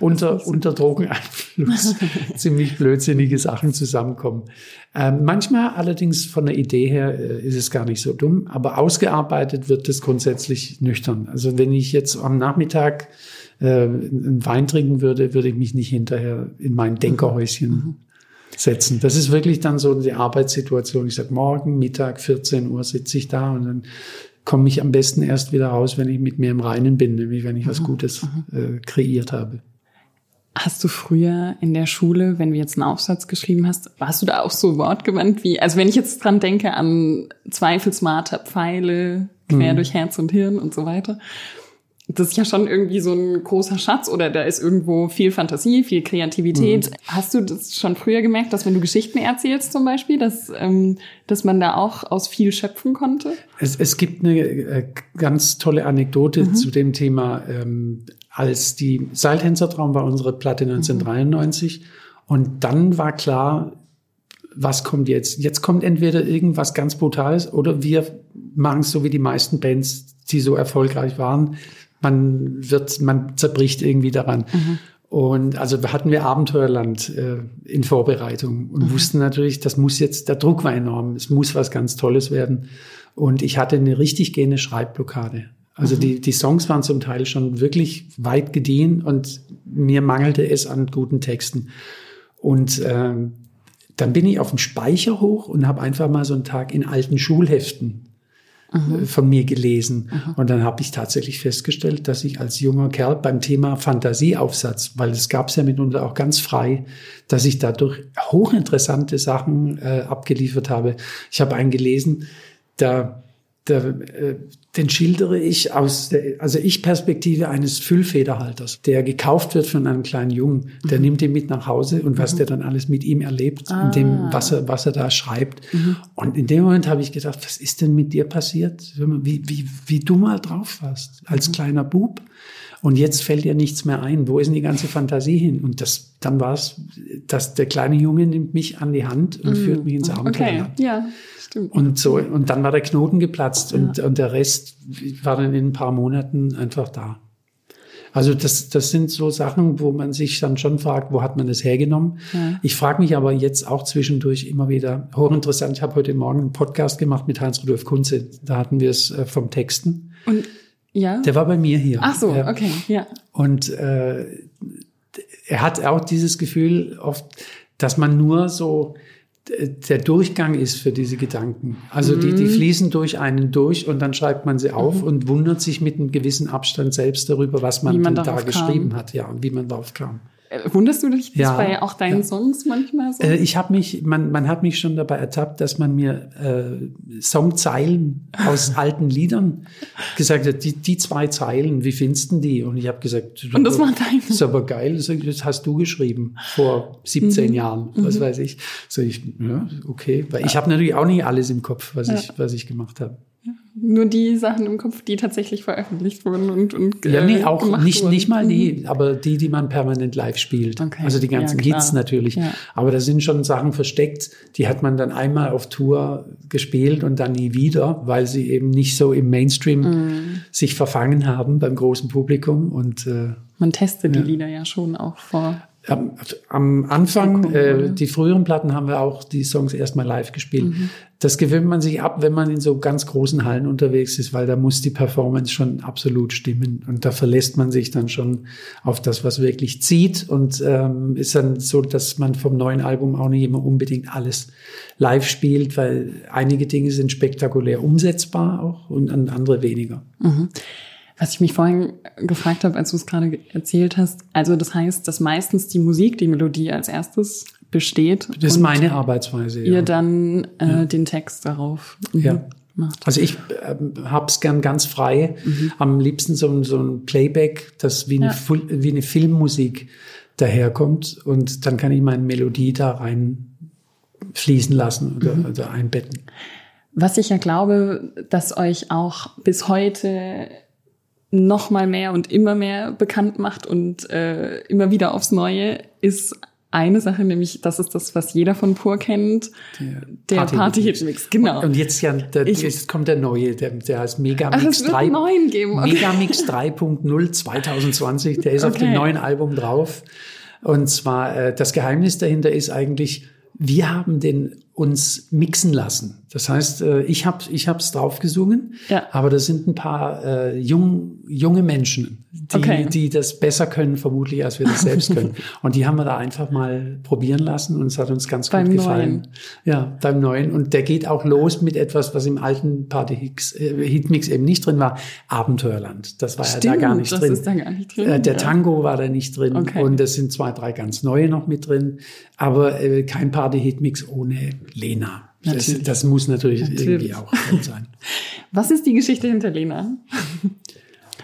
unter, unter Drogeneinfluss ziemlich blödsinnige Sachen zusammenkommen. Ähm, manchmal allerdings von der Idee her äh, ist es gar nicht so dumm, aber ausgearbeitet wird es grundsätzlich nüchtern. Also wenn ich jetzt am Nachmittag äh, einen Wein trinken würde, würde ich mich nicht hinterher in mein Denkerhäuschen mhm. setzen. Das ist wirklich dann so die Arbeitssituation. Ich sage, morgen, Mittag, 14 Uhr sitze ich da und dann komme ich am besten erst wieder raus, wenn ich mit mir im Reinen bin, nämlich wenn ich was mhm. Gutes mhm. äh, kreiert habe. Hast du früher in der Schule, wenn du jetzt einen Aufsatz geschrieben hast, warst du da auch so wortgewandt wie, also wenn ich jetzt dran denke an Zweifelsmarter Pfeile quer mhm. durch Herz und Hirn und so weiter, das ist ja schon irgendwie so ein großer Schatz oder da ist irgendwo viel Fantasie, viel Kreativität. Mhm. Hast du das schon früher gemerkt, dass wenn du Geschichten erzählst zum Beispiel, dass, ähm, dass man da auch aus viel schöpfen konnte? Es, es gibt eine äh, ganz tolle Anekdote mhm. zu dem Thema, ähm, als die Seiltänzertraum war unsere Platte 1993 mhm. und dann war klar, was kommt jetzt? Jetzt kommt entweder irgendwas ganz Brutales oder wir machen es so wie die meisten Bands, die so erfolgreich waren man wird, man zerbricht irgendwie daran. Mhm. Und also hatten wir Abenteuerland äh, in Vorbereitung und mhm. wussten natürlich, das muss jetzt, der Druck war enorm, es muss was ganz Tolles werden. Und ich hatte eine richtig gehende Schreibblockade. Also mhm. die, die Songs waren zum Teil schon wirklich weit gediehen und mir mangelte es an guten Texten. Und ähm, dann bin ich auf dem Speicher hoch und habe einfach mal so einen Tag in alten Schulheften mhm. von mir gelesen. Mhm. Und dann habe ich tatsächlich festgestellt, dass ich als junger Kerl beim Thema Fantasieaufsatz, weil es gab es ja mitunter auch ganz frei, dass ich dadurch hochinteressante Sachen äh, abgeliefert habe. Ich habe einen gelesen, da äh, den schildere ich aus der, also ich Perspektive eines Füllfederhalters, der gekauft wird von einem kleinen Jungen. Der mhm. nimmt ihn mit nach Hause und was mhm. der dann alles mit ihm erlebt, ah. in dem, ah. was er, was er da schreibt. Mhm. Und in dem Moment habe ich gedacht, was ist denn mit dir passiert? Wie, wie, wie du mal drauf warst, als mhm. kleiner Bub. Und jetzt fällt dir nichts mehr ein. Wo ist denn die ganze Fantasie hin? Und das, dann war es, dass der kleine Junge nimmt mich an die Hand und mhm. führt mich ins Abenteuer. Okay, ja. Stimmt. Und so, und dann war der Knoten geplatzt und, und der Rest war dann in ein paar Monaten einfach da. Also das, das sind so Sachen, wo man sich dann schon fragt, wo hat man das hergenommen? Ja. Ich frage mich aber jetzt auch zwischendurch immer wieder, hochinteressant, ich habe heute Morgen einen Podcast gemacht mit Hans-Rudolf Kunze, da hatten wir es äh, vom Texten. Und ja? Der war bei mir hier. Ach so, ja. okay, ja. Und äh, er hat auch dieses Gefühl oft, dass man nur so der Durchgang ist für diese Gedanken. Also die, die mhm. fließen durch einen durch und dann schreibt man sie auf mhm. und wundert sich mit einem gewissen Abstand selbst darüber, was man, man da geschrieben hat, ja, und wie man darauf kam. Wunderst du dich ja, bei auch deinen ja. Songs manchmal so? Äh, ich habe mich, man, man hat mich schon dabei ertappt, dass man mir äh, Songzeilen aus alten Liedern gesagt hat, die, die zwei Zeilen, wie findest du die? Und ich habe gesagt, und das war dein. Ist aber geil, das hast du geschrieben vor 17 mhm. Jahren, was mhm. weiß ich. So ich, ja, okay, weil ich habe natürlich auch nicht alles im Kopf, was ich, was ich gemacht habe nur die Sachen im Kopf, die tatsächlich veröffentlicht wurden und, und Ja, nee, äh, auch nicht, nicht mal die, mhm. aber die, die man permanent live spielt. Okay. Also die ganzen ja, Hits natürlich. Ja. Aber da sind schon Sachen versteckt, die hat man dann einmal auf Tour gespielt und dann nie wieder, weil sie eben nicht so im Mainstream mm. sich verfangen haben beim großen Publikum und äh, man testet ja. die Lieder ja schon auch vor am, am Anfang, äh, die früheren Platten haben wir auch die Songs erstmal live gespielt. Mhm. Das gewöhnt man sich ab, wenn man in so ganz großen Hallen unterwegs ist, weil da muss die Performance schon absolut stimmen. Und da verlässt man sich dann schon auf das, was wirklich zieht. Und ähm, ist dann so, dass man vom neuen Album auch nicht immer unbedingt alles live spielt, weil einige Dinge sind spektakulär umsetzbar auch und andere weniger. Mhm. Was ich mich vorhin gefragt habe, als du es gerade erzählt hast, also das heißt, dass meistens die Musik, die Melodie als erstes besteht. Das ist meine Arbeitsweise. Ja. Ihr dann äh, ja. den Text darauf ja. macht. Also ich äh, hab's gern ganz frei. Mhm. Am liebsten so, so ein Playback, das wie eine, ja. wie eine Filmmusik daherkommt und dann kann ich meine Melodie da rein fließen lassen oder, mhm. oder einbetten. Was ich ja glaube, dass euch auch bis heute noch mal mehr und immer mehr bekannt macht und äh, immer wieder aufs Neue, ist eine Sache, nämlich das ist das, was jeder von Pur kennt, der, der Party-Hit-Mix. genau. Und, und, jetzt ja, der, ich, jetzt kommt der neue, der, der heißt Megamix Ach, 3. Neuen geben. Okay. Megamix 3.0 2020, der ist okay. auf dem neuen Album drauf. Und zwar, äh, das Geheimnis dahinter ist eigentlich, wir haben den uns mixen lassen. Das heißt, äh, ich habe ich hab's drauf gesungen, ja. aber das sind ein paar äh, jung, junge Menschen, die, okay. die das besser können, vermutlich, als wir das selbst können. Und die haben wir da einfach mal probieren lassen und es hat uns ganz beim gut gefallen. Neuen. Ja, beim neuen. Und der geht auch los mit etwas, was im alten Party Hits, äh, Hitmix eben nicht drin war. Abenteuerland. Das war Stimmt, ja da gar nicht das drin. Ist da gar nicht drin. Äh, der ja. Tango war da nicht drin. Okay. Und es sind zwei, drei ganz neue noch mit drin. Aber äh, kein Party Hitmix ohne Lena. Das, das, muss natürlich, natürlich. irgendwie auch sein. Was ist die Geschichte hinter Lena?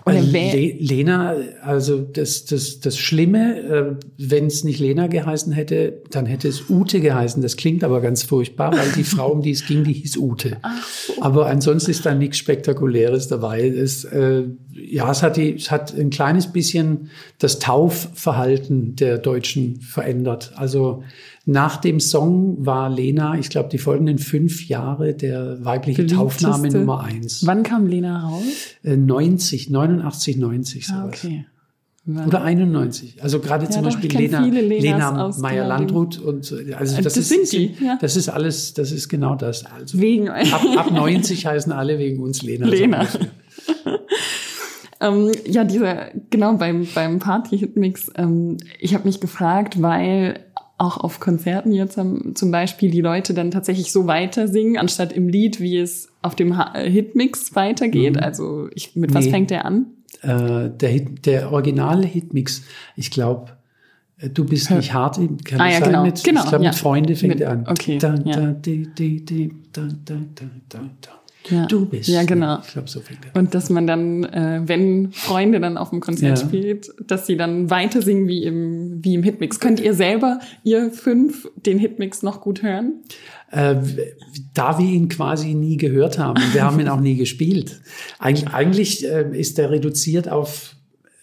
Oder Le Lena, also das, das, das Schlimme, äh, wenn es nicht Lena geheißen hätte, dann hätte es Ute geheißen. Das klingt aber ganz furchtbar, weil die Frau, um die es ging, die hieß Ute. So. Aber ansonsten ist da nichts Spektakuläres dabei. Es, äh, ja, es hat, die, es hat ein kleines bisschen das Taufverhalten der Deutschen verändert. Also nach dem Song war Lena, ich glaube, die folgenden fünf Jahre der weibliche Taufname Nummer eins. Wann kam Lena raus? 90, 89, 90 sowas. Ah, okay. Oder 91. Also gerade ja, zum Beispiel Lena, Lena Meyer-Landrut und also das, das ist, sind die. Ja. Das ist alles, das ist genau das. Also wegen ab, ab 90 heißen alle wegen uns Lena. Lena. ähm, ja, dieser genau beim beim Party Hitmix. Ähm, ich habe mich gefragt, weil auch auf Konzerten jetzt zum Beispiel die Leute dann tatsächlich so weiter singen, anstatt im Lied, wie es auf dem Hitmix weitergeht? Mhm. Also ich, mit was nee. fängt der an? Äh, der, Hit, der originale Hitmix, ich glaube, äh, Du bist nicht hart, kann ah, ja, sein genau. mit, genau, ich glaube, ja. mit Freunde fängt mit, er an. Okay. Da, ja. da, di, di, di, da, da, da, da, da. Ja. Du bist. Ja, genau. Ich glaube, so fängt er. Und dass man dann, äh, wenn Freunde dann auf dem Konzert ja. spielt, dass sie dann weiter singen wie im, wie im Hitmix. Könnt ihr selber, ihr fünf, den Hitmix noch gut hören? Äh, da wir ihn quasi nie gehört haben, wir haben ihn auch nie gespielt. Eigentlich, eigentlich äh, ist er reduziert auf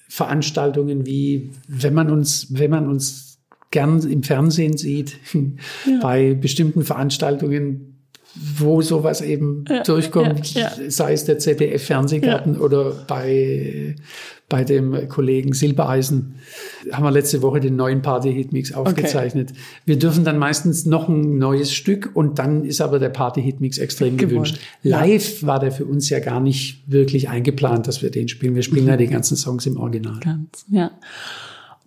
Veranstaltungen wie, wenn man uns, wenn man uns gern im Fernsehen sieht, ja. bei bestimmten Veranstaltungen wo sowas eben ja, durchkommt, ja, ja. sei es der ZDF-Fernsehgarten oder bei, bei dem Kollegen Silbereisen, haben wir letzte Woche den neuen Party-Hitmix aufgezeichnet. Okay. Wir dürfen dann meistens noch ein neues Stück und dann ist aber der Party-Hitmix extrem gewünscht. Live war der für uns ja gar nicht wirklich eingeplant, dass wir den spielen. Wir spielen mhm. ja die ganzen Songs im Original. Ganz, ja.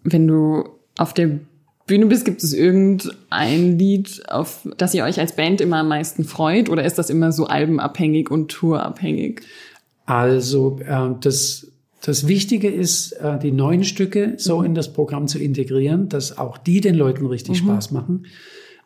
Wenn du auf der Bühne bist, gibt es irgendein Lied, auf das ihr euch als Band immer am meisten freut? Oder ist das immer so albenabhängig und tourabhängig? Also äh, das, das Wichtige ist, äh, die neuen Stücke so mhm. in das Programm zu integrieren, dass auch die den Leuten richtig mhm. Spaß machen.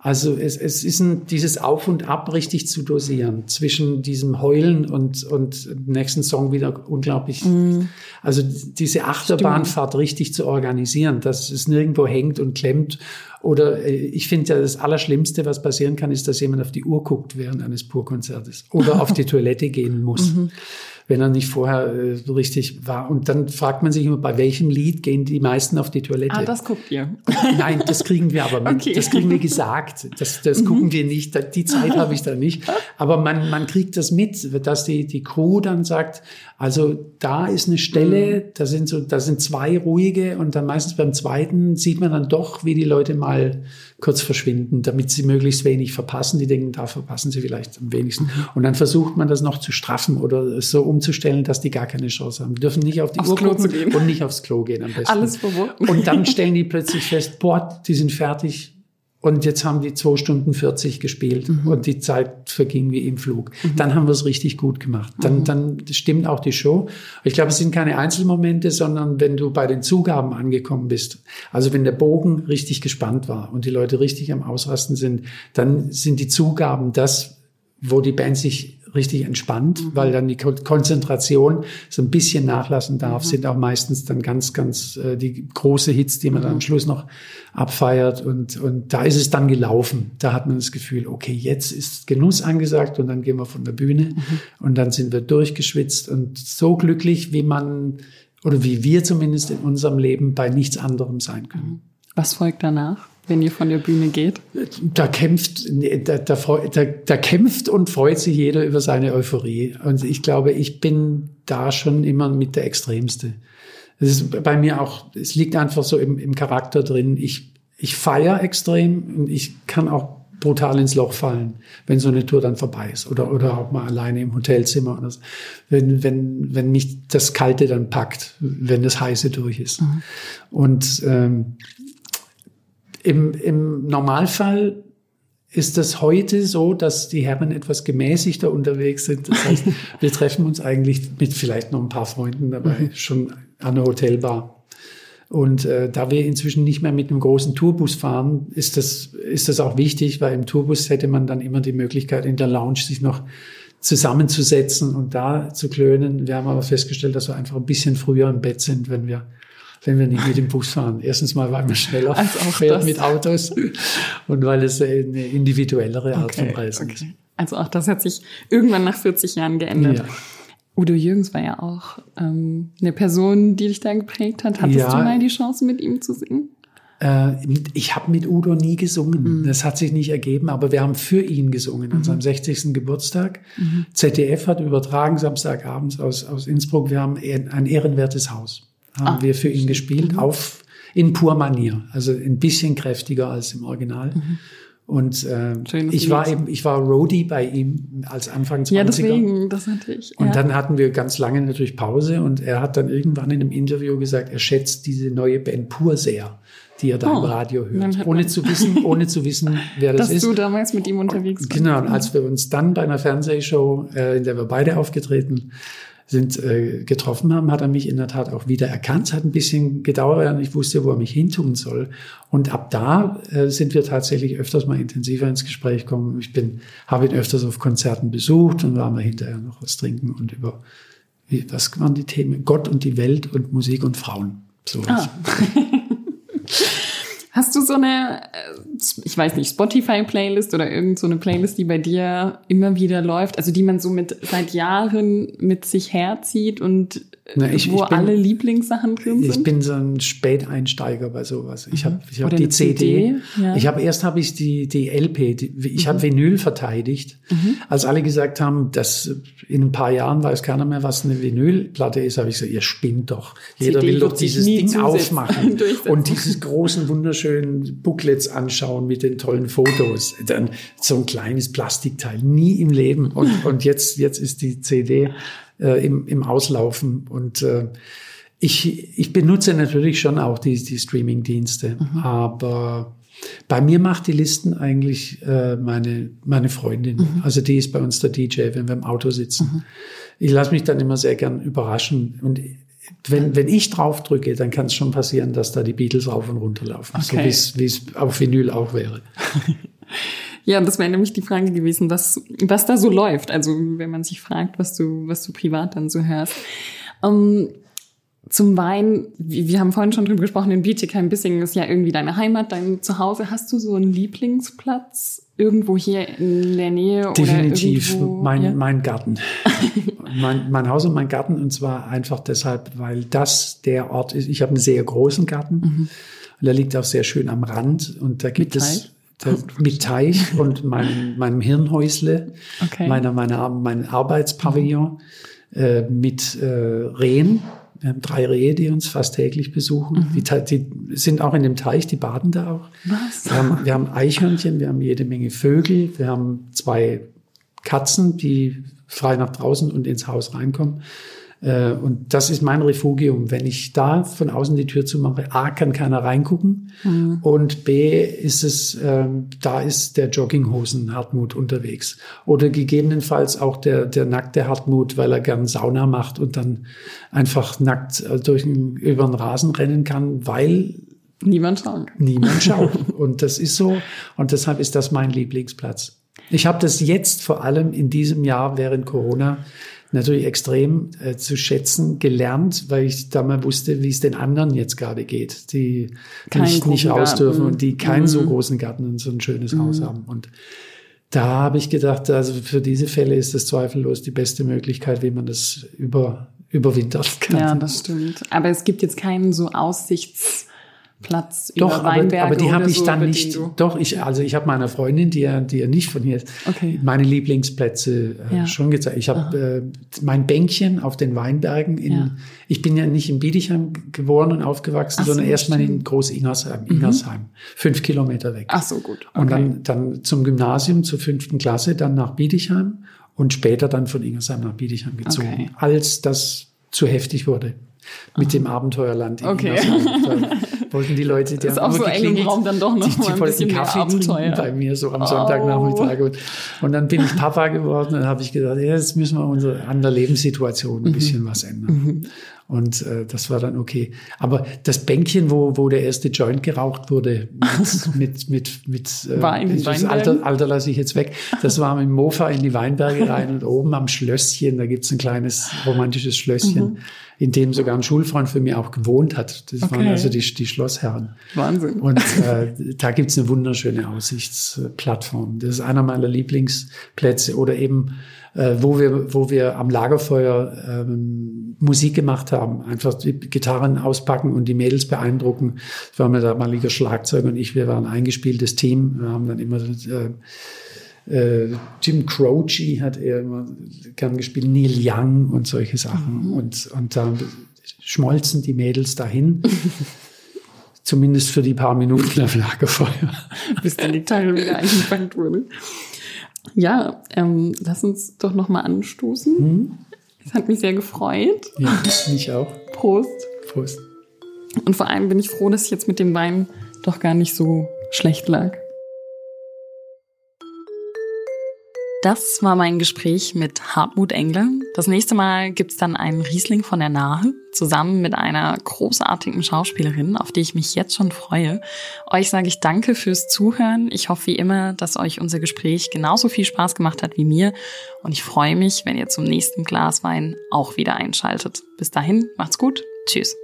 Also es, es ist ein, dieses Auf und Ab richtig zu dosieren zwischen diesem Heulen und, und nächsten Song wieder unglaublich. Mm. Also diese Achterbahnfahrt richtig zu organisieren, dass es nirgendwo hängt und klemmt. Oder äh, ich finde ja das Allerschlimmste, was passieren kann, ist, dass jemand auf die Uhr guckt während eines Purkonzertes oder auf die Toilette gehen muss. Mhm wenn er nicht vorher äh, so richtig war. Und dann fragt man sich immer, bei welchem Lied gehen die meisten auf die Toilette? Ah, das guckt ihr. Nein, das kriegen wir aber mit. Okay. Das kriegen wir gesagt. Das, das mhm. gucken wir nicht. Die Zeit habe ich da nicht. Aber man, man kriegt das mit, dass die, die Crew dann sagt, also da ist eine Stelle, mhm. da sind so, da sind zwei ruhige und dann meistens beim zweiten sieht man dann doch, wie die Leute mal kurz verschwinden, damit sie möglichst wenig verpassen. Die denken, da verpassen sie vielleicht am wenigsten. Mhm. Und dann versucht man das noch zu straffen oder so umzustellen, dass die gar keine Chance haben. Die dürfen nicht auf die aufs Uhr Klo gucken und nicht aufs Klo gehen am besten. Alles verboten. Und dann stellen die plötzlich fest, boah, die sind fertig und jetzt haben die zwei Stunden 40 gespielt mhm. und die Zeit verging wie im Flug. Mhm. Dann haben wir es richtig gut gemacht. Dann, mhm. dann stimmt auch die Show. Ich glaube, es sind keine Einzelmomente, sondern wenn du bei den Zugaben angekommen bist. Also wenn der Bogen richtig gespannt war und die Leute richtig am Ausrasten sind, dann sind die Zugaben das, wo die Band sich richtig entspannt, mhm. weil dann die Konzentration so ein bisschen nachlassen darf, mhm. sind auch meistens dann ganz, ganz äh, die große Hits, die man mhm. dann am Schluss noch abfeiert und, und da ist es dann gelaufen. Da hat man das Gefühl, okay, jetzt ist Genuss angesagt und dann gehen wir von der Bühne mhm. und dann sind wir durchgeschwitzt und so glücklich, wie man oder wie wir zumindest in unserem Leben bei nichts anderem sein können. Mhm. Was folgt danach? Wenn ihr von der Bühne geht? Da kämpft, da, da, da, da, kämpft und freut sich jeder über seine Euphorie. Und ich glaube, ich bin da schon immer mit der Extremste. Es ist bei mir auch, es liegt einfach so im, im Charakter drin. Ich, ich feiere extrem und ich kann auch brutal ins Loch fallen, wenn so eine Tour dann vorbei ist oder, oder auch mal alleine im Hotelzimmer oder so. Wenn, wenn, wenn mich das Kalte dann packt, wenn das Heiße durch ist. Mhm. Und ähm, im, Im Normalfall ist das heute so, dass die Herren etwas gemäßigter unterwegs sind. Das heißt, wir treffen uns eigentlich mit vielleicht noch ein paar Freunden dabei mhm. schon an der Hotelbar. Und äh, da wir inzwischen nicht mehr mit einem großen Tourbus fahren, ist das, ist das auch wichtig, weil im Tourbus hätte man dann immer die Möglichkeit, in der Lounge sich noch zusammenzusetzen und da zu klönen. Wir haben aber festgestellt, dass wir einfach ein bisschen früher im Bett sind, wenn wir wenn wir nicht mit dem Bus fahren. Erstens mal, weil man schneller Als auch fährt das. mit Autos und weil es eine individuellere Art okay, von Reisen okay. ist. Also auch das hat sich irgendwann nach 40 Jahren geändert. Ja. Udo Jürgens war ja auch ähm, eine Person, die dich da geprägt hat. Hattest ja. du mal die Chance, mit ihm zu singen? Äh, ich habe mit Udo nie gesungen. Mhm. Das hat sich nicht ergeben, aber wir haben für ihn gesungen mhm. an seinem 60. Geburtstag. Mhm. ZDF hat übertragen Samstagabends aus, aus Innsbruck. Wir haben ein ehrenwertes Haus haben ah, wir für ihn gespielt, mhm. auf in pur Manier, also ein bisschen kräftiger als im Original. Mhm. Und äh, ich war eben, ich war Roadie bei ihm als Anfang 20er. Ja, deswegen, das natürlich. Ja. Und dann hatten wir ganz lange natürlich Pause und er hat dann irgendwann in einem Interview gesagt, er schätzt diese neue Band pur sehr die er da oh, im Radio hört, ohne zu wissen, ohne zu wissen, wer das dass ist. Dass du damals mit ihm unterwegs warst. Genau, und als wir uns dann bei einer Fernsehshow, äh, in der wir beide aufgetreten sind, äh, getroffen haben, hat er mich in der Tat auch wieder erkannt. Es hat ein bisschen gedauert, und ich wusste, wo er mich hintun soll. Und ab da äh, sind wir tatsächlich öfters mal intensiver ins Gespräch gekommen. Ich bin, habe ihn öfters auf Konzerten besucht und waren wir hinterher noch was trinken und über, wie, was waren die Themen? Gott und die Welt und Musik und Frauen. So ah. Hast du so eine, äh, ich weiß nicht, Spotify-Playlist oder irgend so Playlist, die bei dir immer wieder läuft, also die man so mit seit Jahren mit sich herzieht und na, ich, wo ich bin, alle Lieblingssachen drin sind? Ich bin so ein Späteinsteiger bei sowas. Ich habe ich hab die CD. CD ja. Ich habe erst habe ich die die LP. Die, ich mhm. habe Vinyl verteidigt, mhm. als alle gesagt haben, dass in ein paar Jahren weiß keiner mehr, was eine Vinylplatte ist. Habe ich gesagt, ihr spinnt doch. Jeder CD will doch dieses Ding aufmachen und dieses großen wunderschönen Booklets anschauen mit den tollen Fotos. Dann so ein kleines Plastikteil, nie im Leben. Und und jetzt jetzt ist die CD äh, im, im Auslaufen. Und äh, ich, ich benutze natürlich schon auch die, die Streaming-Dienste, mhm. aber bei mir macht die Listen eigentlich äh, meine, meine Freundin. Mhm. Also die ist bei uns der DJ, wenn wir im Auto sitzen. Mhm. Ich lasse mich dann immer sehr gern überraschen. Und wenn, wenn ich drauf drücke, dann kann es schon passieren, dass da die Beatles rauf und runter laufen. Okay. So wie es auf Vinyl auch wäre. Ja, das wäre nämlich die Frage gewesen, was, was da so läuft. Also wenn man sich fragt, was du, was du privat dann so hörst. Um, ähm, zum Wein, wir haben vorhin schon drüber gesprochen, in Bietigheim-Bissingen ist ja irgendwie deine Heimat, dein Zuhause. Hast du so einen Lieblingsplatz irgendwo hier in der Nähe? Definitiv, oder mein, ja? mein Garten. mein, mein Haus und mein Garten und zwar einfach deshalb, weil das der Ort ist. Ich habe einen sehr großen Garten. Mhm. Und der liegt auch sehr schön am Rand und da gibt Mit es mit Teich und meinem, meinem Hirnhäusle, okay. meiner, meiner, mein Arbeitspavillon äh, mit äh, Rehen. Wir haben drei Rehe, die uns fast täglich besuchen. Mhm. Die, die, sind auch in dem Teich, die baden da auch. Was? Wir haben, wir haben Eichhörnchen, wir haben jede Menge Vögel, wir haben zwei Katzen, die frei nach draußen und ins Haus reinkommen. Äh, und das ist mein Refugium. Wenn ich da von außen die Tür zumache, A, kann keiner reingucken mhm. und B, ist es, ähm, da ist der Jogginghosen Hartmut unterwegs. Oder gegebenenfalls auch der, der nackte Hartmut, weil er gern Sauna macht und dann einfach nackt äh, durch den, über den Rasen rennen kann, weil Niemand schaut. Niemand schaut. Und das ist so. Und deshalb ist das mein Lieblingsplatz. Ich habe das jetzt vor allem in diesem Jahr während Corona natürlich extrem äh, zu schätzen gelernt, weil ich da mal wusste, wie es den anderen jetzt gerade geht, die Kein nicht, nicht raus dürfen und die keinen mhm. so großen Garten und so ein schönes mhm. Haus haben. Und da habe ich gedacht, also für diese Fälle ist das zweifellos die beste Möglichkeit, wie man das über, überwintern kann. Ja, das stimmt. Aber es gibt jetzt keinen so Aussichts Platz doch, über Weinberge aber, aber die habe ich so, dann nicht. Doch, ich also ich habe meiner Freundin, die ja, die ja nicht von hier ist, okay. meine Lieblingsplätze äh, ja. schon gezeigt. Ich habe äh, mein Bänkchen auf den Weinbergen. In, ja. Ich bin ja nicht in Biedigheim geboren und aufgewachsen, Ach sondern so, erstmal in Groß-Ingersheim, mhm. Ingersheim, mhm. fünf Kilometer weg. Ach so gut. Okay. Und dann dann zum Gymnasium zur fünften Klasse, dann nach Biedigheim und später dann von Ingersheim nach Biedigheim gezogen, okay. als das zu heftig wurde mit Aha. dem Abenteuerland. In okay. wollten die Leute, die das ist auch so eng im Raum dann doch noch die, mal ein bisschen Kaffee Abenteuer. bei mir so am oh. Sonntagnachmittag. Und, und dann bin ich Papa geworden und habe ich gesagt, ja, jetzt müssen wir unsere, an der Lebenssituation ein mhm. bisschen was ändern. Mhm. Und äh, das war dann okay. Aber das Bänkchen, wo, wo der erste Joint geraucht wurde, mit, mit, mit, mit äh, das Alter, Alter lasse ich jetzt weg. Das war mit dem Mofa in die Weinberge rein und oben am Schlösschen, da gibt's ein kleines romantisches Schlösschen. Mhm in dem sogar ein Schulfreund für mich auch gewohnt hat. Das okay. waren also die, die Schlossherren. Wahnsinn. Und äh, da gibt's eine wunderschöne Aussichtsplattform. Das ist einer meiner Lieblingsplätze. Oder eben, äh, wo, wir, wo wir am Lagerfeuer ähm, Musik gemacht haben. Einfach die Gitarren auspacken und die Mädels beeindrucken. Das war mein damaliger Schlagzeug und ich, wir waren ein eingespieltes Team. Wir haben dann immer äh, äh, Jim Croce hat er immer gern gespielt, Neil Young und solche Sachen. Mhm. Und, und da schmolzen die Mädels dahin. Zumindest für die paar Minuten am Lagerfeuer. Bis dann die Gitarre wieder eingefangen wurde. Ja, ähm, lass uns doch noch mal anstoßen. Mhm. Es hat mich sehr gefreut. Ja, mich auch. Prost. Prost. Und vor allem bin ich froh, dass ich jetzt mit dem Wein doch gar nicht so schlecht lag. Das war mein Gespräch mit Hartmut Engler. Das nächste Mal gibt's dann einen Riesling von der Nahe, zusammen mit einer großartigen Schauspielerin, auf die ich mich jetzt schon freue. Euch sage ich danke fürs Zuhören. Ich hoffe wie immer, dass euch unser Gespräch genauso viel Spaß gemacht hat wie mir. Und ich freue mich, wenn ihr zum nächsten Glas Wein auch wieder einschaltet. Bis dahin, macht's gut. Tschüss.